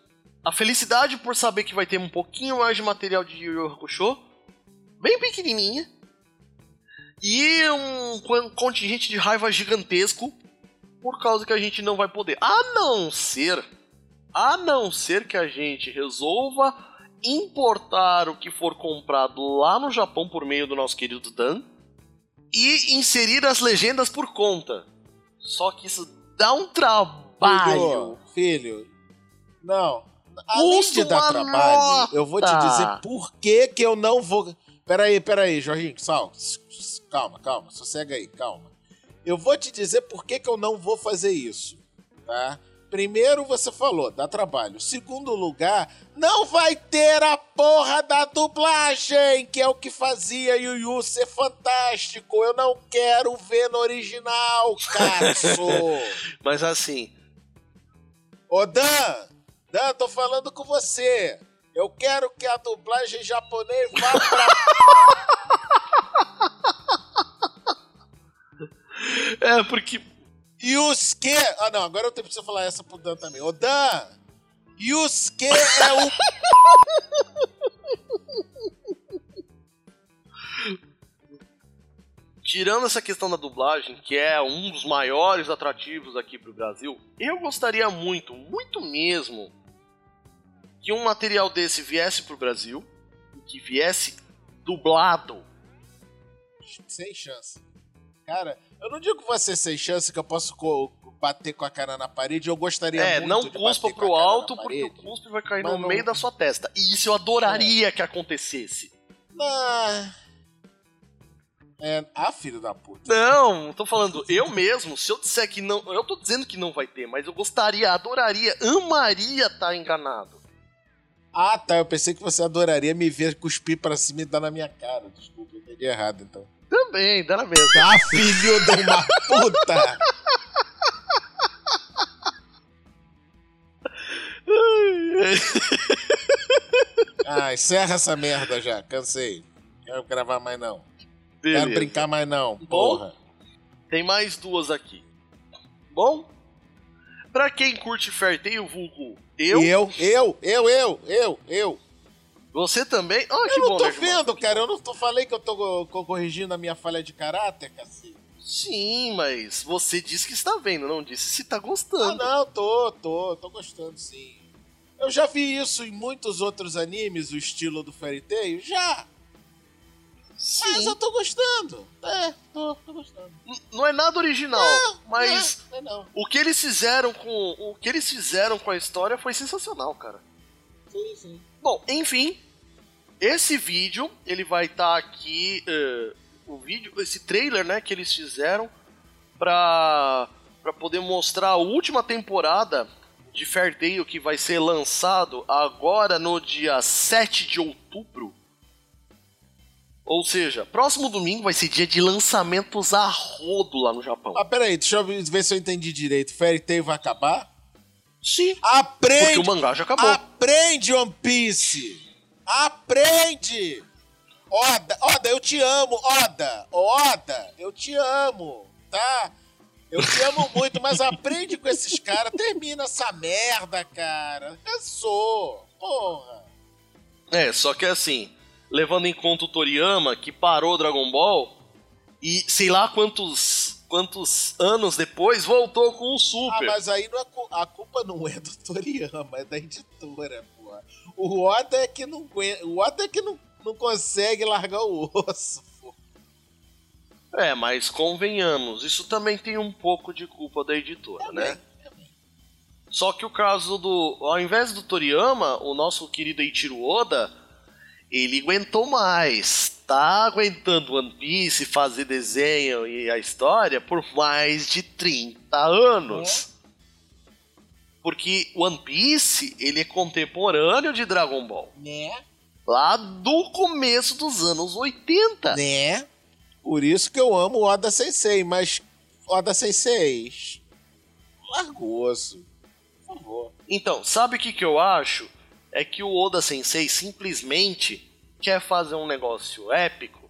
a felicidade por saber que vai ter um pouquinho mais de material de Yu Yu Hakusho, bem pequenininha, e um contingente de raiva gigantesco, por causa que a gente não vai poder. A não ser, a não ser que a gente resolva importar o que for comprado lá no Japão por meio do nosso querido Dan e inserir as legendas por conta. Só que isso dá um trabalho. Filho, filho, não. Além Custa de dar trabalho, eu vou te nota. dizer por que que eu não vou... Peraí, peraí, Jorginho, sal. Calma, calma, sossega aí, calma. Eu vou te dizer por que que eu não vou fazer isso, tá? Primeiro, você falou, dá trabalho. Segundo lugar, não vai ter a porra da dublagem, que é o que fazia Yu Yu ser fantástico. Eu não quero ver no original, Katsu. Mas assim, Ô Dan, Dan, tô falando com você. Eu quero que a dublagem japonês vá pra. é porque Yusuke. Ah, não, agora eu tenho que falar essa pro Dan também. Ô Dan, Yusuke é o. tirando essa questão da dublagem, que é um dos maiores atrativos aqui pro Brasil, eu gostaria muito, muito mesmo, que um material desse viesse pro Brasil, que viesse dublado. Sem chance. Cara, eu não digo que você sem chance que eu posso co- bater com a cara na parede. Eu gostaria É, muito não de cuspa bater com pro a cara alto, na porque o parede. cuspe vai cair Mas no não- meio da sua testa. E isso eu adoraria que acontecesse. Ah. É, ah, filho da puta. Não, tô falando, eu mesmo, se eu disser que não. Eu tô dizendo que não vai ter, mas eu gostaria, adoraria, amaria estar enganado. Ah, tá. Eu pensei que você adoraria me ver cuspir pra cima e dar na minha cara. Desculpa, eu entendi errado então. Também, dá na mesma. Ah, filho de uma puta! Ah, encerra essa merda já. Cansei. Quero gravar mais não. Quero Beleza. brincar mais não, porra. Tem mais duas aqui. Bom? Pra quem curte Fairtail, vulgo eu, Eu, eu, eu, eu, eu, eu. você também. Ah, que Eu não bom, tô Master. vendo, cara. Eu não tô, falei que eu tô co- co- corrigindo a minha falha de caráter, cacete. Sim, mas você disse que está vendo, não disse se tá Ah, gostando. não, tô, tô, tô gostando sim. Eu já vi isso em muitos outros animes, o estilo do Fairy Tail, já. Mas Sim. eu tô gostando. É, tô, tô gostando. N- Não é nada original, mas Não, não, é não. o que eles fizeram com o que eles fizeram com a história foi sensacional, cara. Sim, sim. Bom, enfim, esse vídeo ele vai estar aqui, eh, o vídeo, esse trailer, né, que eles fizeram pra para poder mostrar a última temporada de Fairtail que vai ser lançado agora no dia 7 de outubro. Ou seja, próximo domingo vai ser dia de lançamentos a rodo lá no Japão. Ah, peraí, deixa eu ver se eu entendi direito. Fairy Tail vai acabar? Sim, porque Aprende! o mangá já acabou. Aprende, One Piece! Aprende! Oda, Oda, eu te amo, Oda! Oda, eu te amo, tá? Eu te amo muito, mas aprende com esses caras. Termina essa merda, cara. Cansou. Porra. É, só que assim, levando em conta o Toriyama, que parou Dragon Ball, e sei lá quantos, quantos anos depois voltou com o Ah, Super. mas aí é a culpa não é do Toriyama, é da editora, porra. O Oda é que não o Oda é que não, não consegue largar o osso, porra. É, mas convenhamos, isso também tem um pouco de culpa da editora, né? Só que o caso do. Ao invés do Toriyama, o nosso querido Eiichiro Oda, ele aguentou mais. Tá aguentando One Piece, fazer desenho e a história por mais de 30 anos. Porque One Piece, ele é contemporâneo de Dragon Ball. Né? Lá do começo dos anos 80. Né? Por isso que eu amo o Oda Sensei, mas Oda Sensei, largou osso. Por favor. Então, sabe o que, que eu acho? É que o Oda Sensei simplesmente quer fazer um negócio épico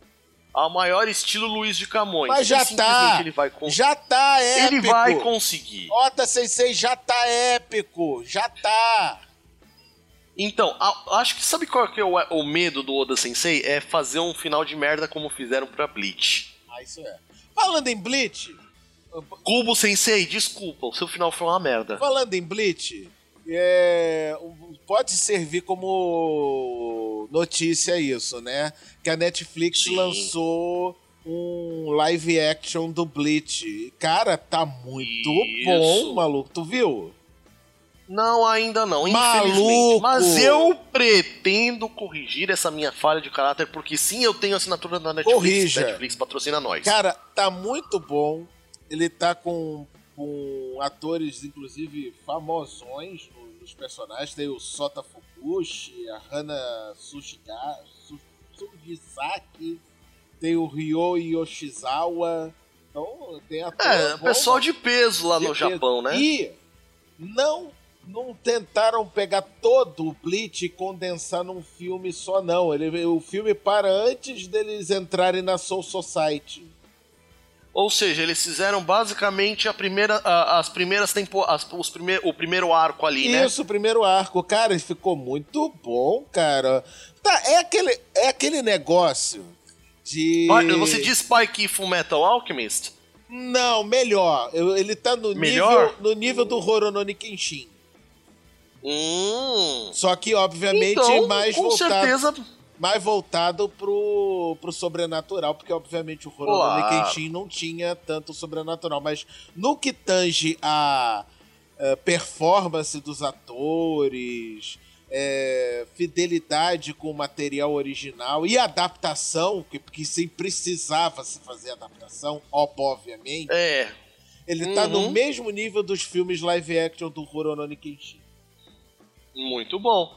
ao maior estilo Luiz de Camões. Mas já simplesmente tá. Ele vai, con- Já tá épico. ele vai conseguir. Oda Sensei já tá épico. Já tá. Então, a- acho que sabe qual que é o, o medo do Oda Sensei? É fazer um final de merda como fizeram pra Bleach. Ah, isso é. Falando em Bleach, Cubo Sensei, desculpa, o seu final foi uma merda. falando em Bleach, é, pode servir como notícia isso, né? Que a Netflix Sim. lançou um live action do Bleach. Cara, tá muito Isso. bom, maluco. Tu viu? Não, ainda não, Maluco! Mas eu pretendo corrigir essa minha falha de caráter, porque sim, eu tenho assinatura da Netflix. Corrija. Netflix patrocina nós. Cara, tá muito bom. Ele tá com, com atores, inclusive, famosões no- nos personagens. Tem o Sota Fukushi, a Hana Sushiga, Su- Sugizaki, tem o Ryo Yoshizawa. Então, tem ator é, bom, pessoal de peso lá no Certeza. Japão, né? E não, não tentaram pegar todo o Bleach e condensar num filme só, não. Ele, o filme para antes deles entrarem na Soul Society. Ou seja, eles fizeram basicamente a primeira, a- as primeiras tempo, as, os prime, o primeiro arco ali, né? Isso, o primeiro arco. Cara, ficou muito bom, cara. Tá, é aquele, é aquele negócio de... Você diz Spike e Full Metal Alchemist? Não, melhor. Ele tá no Melhor? nível, no nível do Horononi Kenshin. Hum. Só que, obviamente, Então, mais com voltado... certeza. Mais voltado pro, pro sobrenatural, porque obviamente o Horononi Claro. Kenshin não tinha tanto sobrenatural, mas no que tange a, eh, performance dos atores, eh, fidelidade com o material original e adaptação, que, que sim precisava se fazer adaptação, obviamente, É. ele tá no Uhum. mesmo nível dos filmes live action do Horononi Kenshin. Muito bom.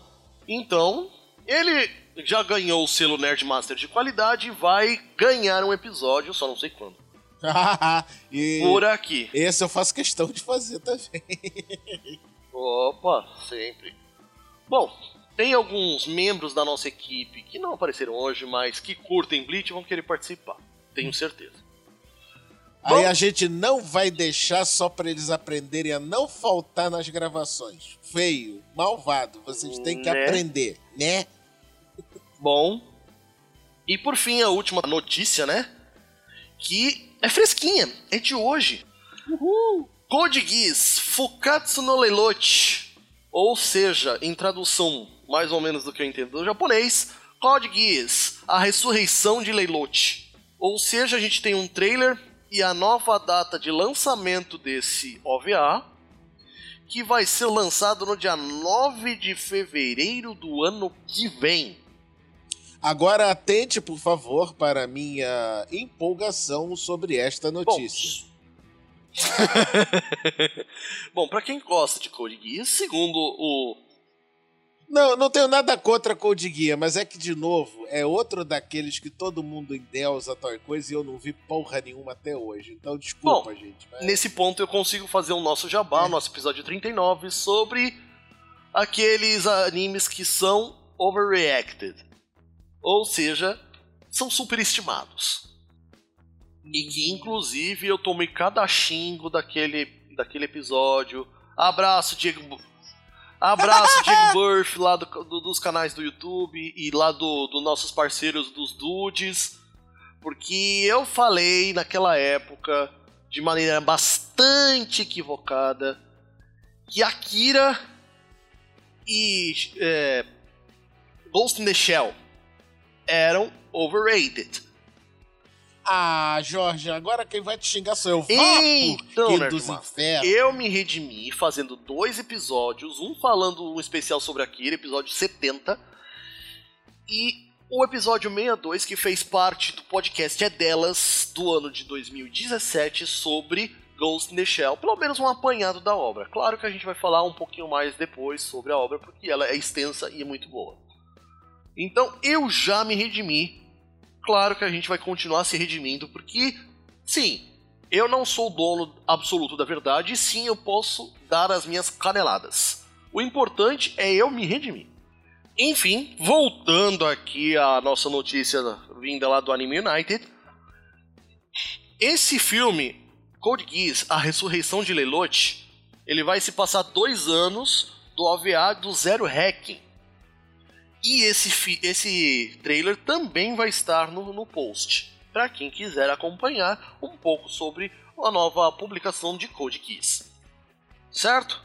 Então, ele já ganhou o selo Nerdmaster de qualidade e vai ganhar um episódio, só não sei quando. e Por aqui. esse eu faço questão de fazer também. Opa, sempre. Bom, tem alguns membros da nossa equipe que não apareceram hoje, mas que curtem Bleach e vão querer participar. Tenho certeza. Aí Bom. a gente não vai deixar só pra eles aprenderem a não faltar nas gravações. Feio, malvado, vocês têm que Né? aprender, né? Bom. E por fim, a última notícia, né? Que é fresquinha, é de hoje. Code Geass Fukatsu no Leilote. Ou seja, em tradução mais ou menos do que eu entendo do japonês, Code Geass, a ressurreição de Leilote. Ou seja, a gente tem um trailer e a nova data de lançamento desse OVA, que vai ser lançado no dia 9 de fevereiro do ano que vem. Agora atente, por favor, para a minha empolgação sobre esta notícia. Bom, pra quem gosta de Code Geass, segundo o Não, não tenho nada contra Code Guia, mas é que, de novo, é outro daqueles que todo mundo endeusa tal coisa e eu não vi porra nenhuma até hoje. Então, desculpa, Bom, gente. mas- Nesse ponto eu consigo fazer o nosso jabá, o nosso episódio 39, sobre aqueles animes que são overreacted. Ou seja, são superestimados. E que inclusive eu tomei cada xingo daquele, daquele episódio. Abraço, Diego. Abraço, Diego Burff, lá do, do- dos canais do YouTube e lá dos do nossos parceiros dos Dudes. Porque eu falei naquela época, de maneira bastante equivocada, que Akira e é, Ghost in the Shell eram overrated. Ah, Jorge, agora quem vai te xingar sou eu. Vá, Então, Nerd dos infernos. eu me redimi fazendo dois episódios, um falando um especial sobre Akira, episódio 70, e o episódio 62, que fez parte do podcast É Delas, do ano de 2017, sobre Ghost in the Shell, pelo menos um apanhado da obra. Claro que a gente vai falar um pouquinho mais depois sobre a obra, porque ela é extensa e é muito boa. Então eu já me redimi. Claro que a gente vai continuar se redimindo, porque, sim, eu não sou o dono absoluto da verdade, e sim eu posso dar as minhas caneladas. O importante é eu me redimir. Enfim, voltando aqui à nossa notícia vinda lá do Anime United. Esse filme, Code Geass, A Ressurreição de Lelouch, ele vai se passar dois anos do OVA do Zero Hacking. E esse, esse trailer também vai estar no, no post, para quem quiser acompanhar um pouco sobre a nova publicação de Code Geass. Certo?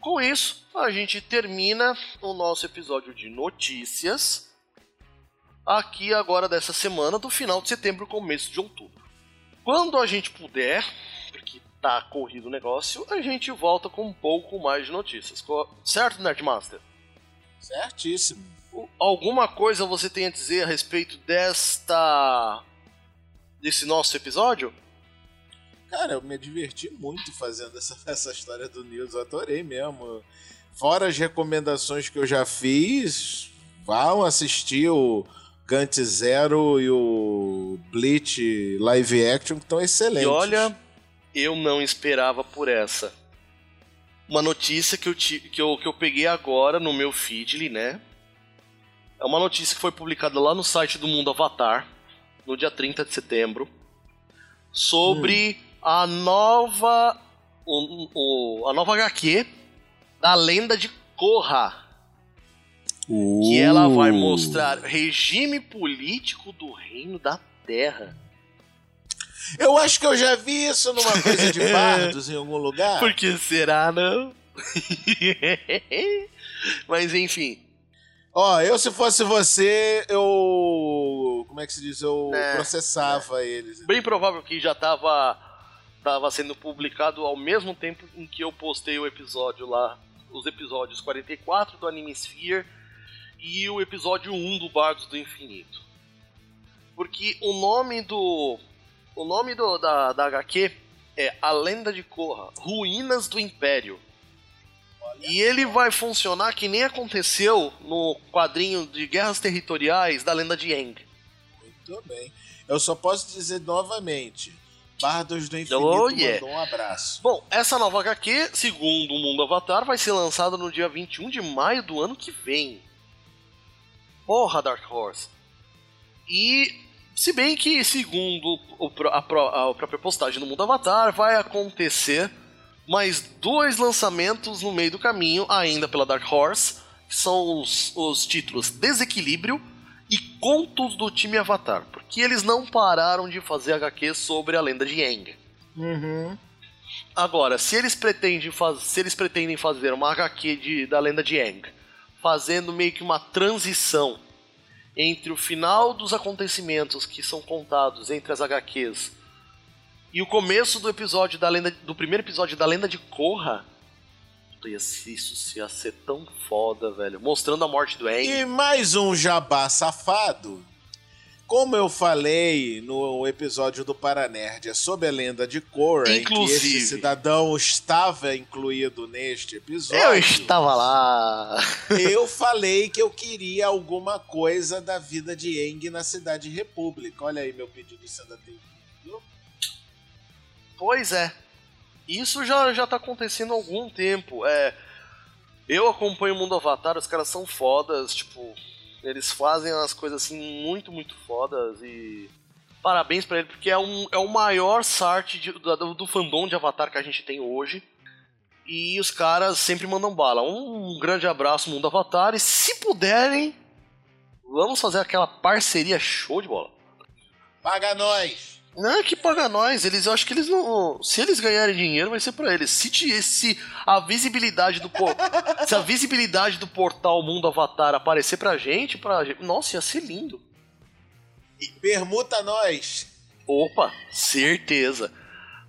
Com isso, a gente termina o nosso episódio de notícias aqui agora dessa semana, do final de setembro, começo de outubro. Quando a gente puder, porque tá corrido o negócio, a gente volta com um pouco mais de notícias. Certo, Nerdmaster? Certíssimo. Alguma coisa você tem a dizer a respeito desta. desse nosso episódio? Cara, eu me diverti muito fazendo essa, essa história do News, eu adorei mesmo. Fora as recomendações que eu já fiz, vão assistir o Gant Zero e o Bleach live action que estão excelentes. E olha, eu não esperava por essa. Uma notícia que eu, que eu, que eu peguei agora no meu feed, né? É uma notícia que foi publicada lá no site do Mundo Avatar, no dia 30 de setembro, sobre hum. a nova. O, o, a nova HQ da lenda de Korra. Uh. Que ela vai mostrar regime político do reino da Terra. Eu acho que eu já vi isso numa coisa de bardos em algum lugar. Por que será, não? Mas enfim. Ó, eu se fosse você, eu. Como é que se diz? Eu é, processava é. eles. Bem provável que já tava, tava sendo publicado ao mesmo tempo em que eu postei o episódio lá. Os episódios 44 do Anime Sphere e o episódio 1 do Bardos do Infinito. Porque o nome do. O nome do, da, da HQ é A Lenda de Korra Ruínas do Império. E ele vai funcionar que nem aconteceu no quadrinho de Guerras Territoriais da Lenda de Aang. Muito bem. Eu só posso dizer novamente. Bardos do Infinito oh, yeah. mandou um abraço. Bom, essa nova HQ, segundo o Mundo Avatar, vai ser lançada no dia 21 de maio do ano que vem. Porra, Dark Horse. E se bem que, segundo a, a, a própria postagem do Mundo Avatar, vai acontecer mais dois lançamentos no meio do caminho, ainda pela Dark Horse, que são os, os títulos Desequilíbrio e Contos do Time Avatar, porque eles não pararam de fazer HQ sobre a lenda de Aang. Uhum. Agora, se eles pretendem, faz, se eles pretendem fazer uma HQ de, da lenda de Aang fazendo meio que uma transição entre o final dos acontecimentos que são contados entre as HQs e o começo do episódio da lenda do primeiro episódio da lenda de Korra. Isso ia ser tão foda, velho. Mostrando a morte do Aang. E mais um jabá safado como eu falei no episódio do Paranerd é sobre a lenda de Korra, Inclusive, em que esse cidadão estava incluído neste episódio. Eu estava lá. eu falei que eu queria alguma coisa da vida de Eng na Cidade República. Olha aí meu pedido sendo atendido. Pois é. Isso já, já tá acontecendo há algum tempo. É, eu acompanho o Mundo Avatar, os caras são fodas, tipo, eles fazem as coisas assim muito, muito fodas e. Parabéns para ele, porque é, um, é o maior site do, do fandom de Avatar que a gente tem hoje. E os caras sempre mandam bala. Um, um grande abraço, Mundo Avatar. E se puderem, vamos fazer aquela parceria show de bola. Paga nós! Não, que paga nós. Eles, eu acho que eles não. Se eles ganharem dinheiro, vai ser para eles. Se, se a visibilidade do se a visibilidade do portal Mundo Avatar aparecer pra gente, pra nossa, ia ser lindo. E permuta nós. Opa, certeza.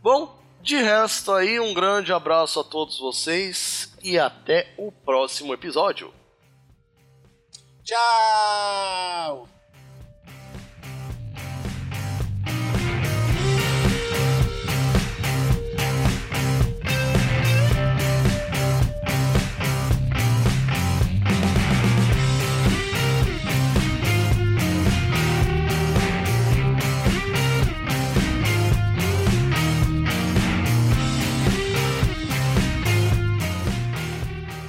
Bom, de resto aí, um grande abraço a todos vocês e até o próximo episódio. Tchau!